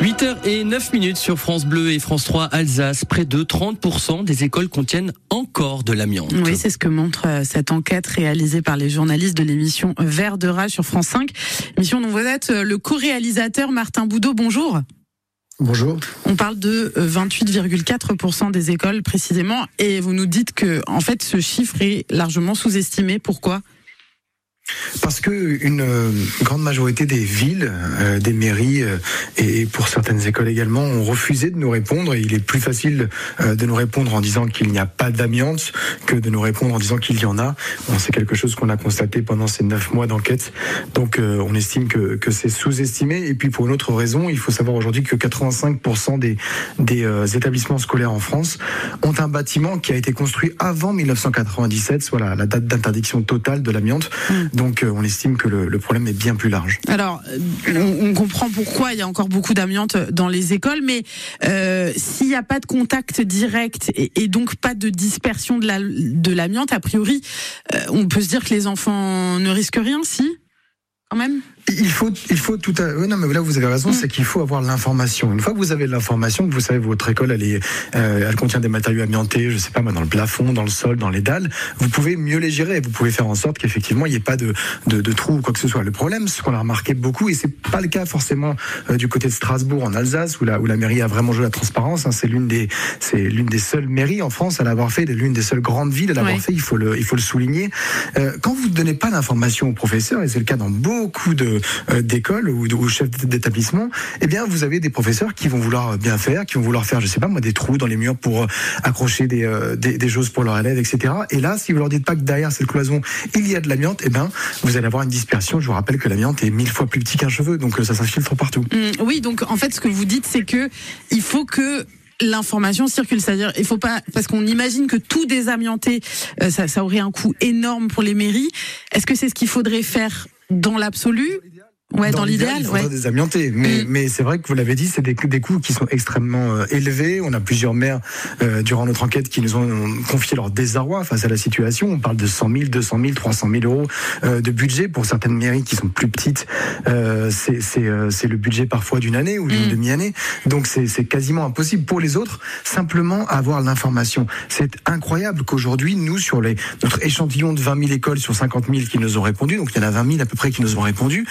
8h et 9 minutes sur France Bleu et France 3 Alsace. Près de 30% des écoles contiennent encore de l'amiante. Oui, c'est ce que montre euh, cette enquête réalisée par les journalistes de l'émission Vert de rage sur France 5. Mission dont vous êtes euh, le co-réalisateur Martin Boudot. Bonjour. Bonjour. On parle de 28,4% euh, des écoles précisément et vous nous dites que en fait ce chiffre est largement sous-estimé. Pourquoi? Parce que une euh, grande majorité des villes, euh, des mairies euh, et pour certaines écoles également ont refusé de nous répondre. Il est plus facile de nous répondre en disant qu'il n'y a pas d'amiante que de nous répondre en disant qu'il y en a. C'est quelque chose qu'on a constaté pendant ces neuf mois d'enquête. Donc on estime que, c'est sous-estimé. Et puis pour une autre raison, il faut savoir aujourd'hui que 85% des, des établissements scolaires en France ont un bâtiment qui a été construit avant 1997, soit la, date d'interdiction totale de l'amiante. Mmh. Donc euh, on estime que le, problème est bien plus large. Alors on, comprend pourquoi il y a encore beaucoup d'amiante dans les écoles, mais euh, s'il n'y a pas de contact direct et, donc pas de dispersion de l'amiante, a priori, euh, on peut se dire que les enfants ne risquent rien, si? Quand même? Il faut, il faut tout à. non, mais là vous avez raison, mm. c'est qu'il faut avoir l'information. Une fois que vous avez l'information, que vous savez votre école, elle est, euh, elle contient des matériaux amiantés, je sais pas moi, dans le plafond, dans le sol, dans les dalles. Vous pouvez mieux les gérer. Vous pouvez faire en sorte qu'effectivement il n'y ait pas de, de, de trous ou quoi que ce soit. Le problème, ce qu'on a remarqué beaucoup, et c'est pas le cas forcément euh, du côté de Strasbourg en Alsace, où la, où la mairie a vraiment joué la transparence. Hein, c'est l'une des, c'est l'une des seules mairies en France à l'avoir fait, l'une des seules grandes villes à l'avoir fait. Il faut le, il faut le souligner. Euh, quand vous ne donnez pas d'informations aux professeurs, et c'est le cas dans beaucoup de d'école ou, ou chef d'établissement, eh bien, vous avez des professeurs qui vont vouloir bien faire, qui vont vouloir faire, je sais pas moi, des trous dans les murs pour euh, accrocher des, euh, des, des, choses pour leurs élèves, etc. Et là, si vous leur dites pas que derrière cette cloison, il y a de l'amiante, eh ben, vous allez avoir une dispersion. Je vous rappelle que l'amiante est mille fois plus petit qu'un cheveu, donc ça s'infiltre partout. Mmh, oui, donc en fait, ce que vous dites, c'est que il faut que l'information circule. C'est-à-dire, il faut pas, parce qu'on imagine que tout désamianté, ça, ça aurait un coût énorme pour les mairies. Est-ce que c'est ce qu'il faudrait faire dans l'absolu Ouais, dans, l'idéal, il faudrait désamianter. Mais, mm. mais c'est vrai que vous l'avez dit, c'est des, des coûts qui sont extrêmement euh, élevés. On a plusieurs maires euh, durant notre enquête qui nous ont confié leur désarroi face à la situation. On parle de 100 000, 200 000, 300 000 euros euh, de budget pour certaines mairies qui sont plus petites. Euh, c'est euh, le budget parfois d'une année ou d'une mm. demi-année. Donc c'est quasiment impossible pour les autres simplement avoir l'information. C'est incroyable qu'aujourd'hui, nous, sur les, notre échantillon de 20 000 écoles sur 50 000 qui nous ont répondu, donc il y en a 20 000 à peu près qui nous ont répondu,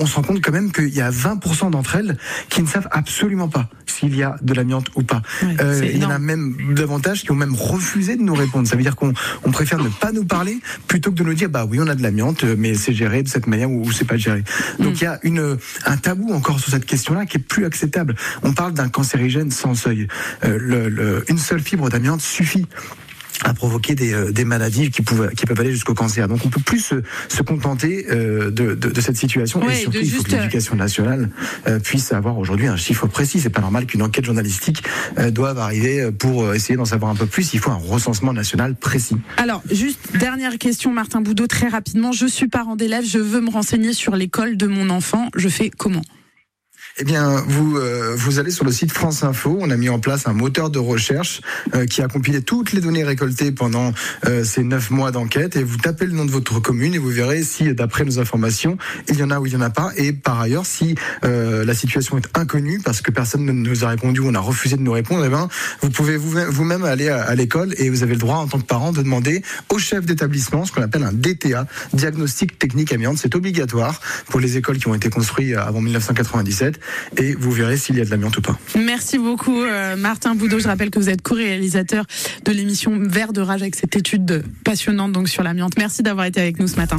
on se rend compte quand même qu'il y a 20% d'entre elles qui ne savent absolument pas s'il y a de l'amiante ou pas. euh, il y en a même davantage qui ont même refusé de nous répondre. Ça veut dire qu'on on préfère ne pas nous parler plutôt que de nous dire bah oui on a de l'amiante mais c'est géré de cette manière ou, c'est pas géré. Donc mm. il y a une un tabou encore sur cette question-là qui est plus acceptable. On parle d'un cancérigène sans seuil. Euh, le, une seule fibre d'amiante suffit à provoquer des, euh, des, maladies qui peuvent, qui peuvent aller jusqu'au cancer. Donc on peut plus se, se contenter euh, de, de, de, cette situation et surtout il faut que l'éducation nationale euh, puisse avoir aujourd'hui un chiffre précis. C'est pas normal qu'une enquête journalistique euh, doive arriver pour essayer d'en savoir un peu plus. Il faut un recensement national précis. Alors juste dernière question, Martin Boudot, très rapidement. Je suis parent d'élève, je veux me renseigner sur l'école de mon enfant. Je fais comment? Eh bien, vous euh, vous allez sur le site France Info. On a mis en place un moteur de recherche euh, qui a compilé toutes les données récoltées pendant euh, ces neuf mois d'enquête. Et vous tapez le nom de votre commune et vous verrez si, d'après nos informations, il y en a ou il y en a pas. Et par ailleurs, si la situation est inconnue parce que personne ne nous a répondu ou on a refusé de nous répondre, eh ben, vous pouvez vous-même aller à, l'école et vous avez le droit en tant que parent de demander au chef d'établissement ce qu'on appelle un DTA, diagnostic technique amiante. C'est obligatoire pour les écoles qui ont été construites avant 1997 et vous verrez s'il y a de l'amiante ou pas. Merci beaucoup euh, Martin Boudot. Je rappelle que vous êtes co-réalisateur de l'émission Vert de rage avec cette étude passionnante donc sur l'amiante. Merci d'avoir été avec nous ce matin.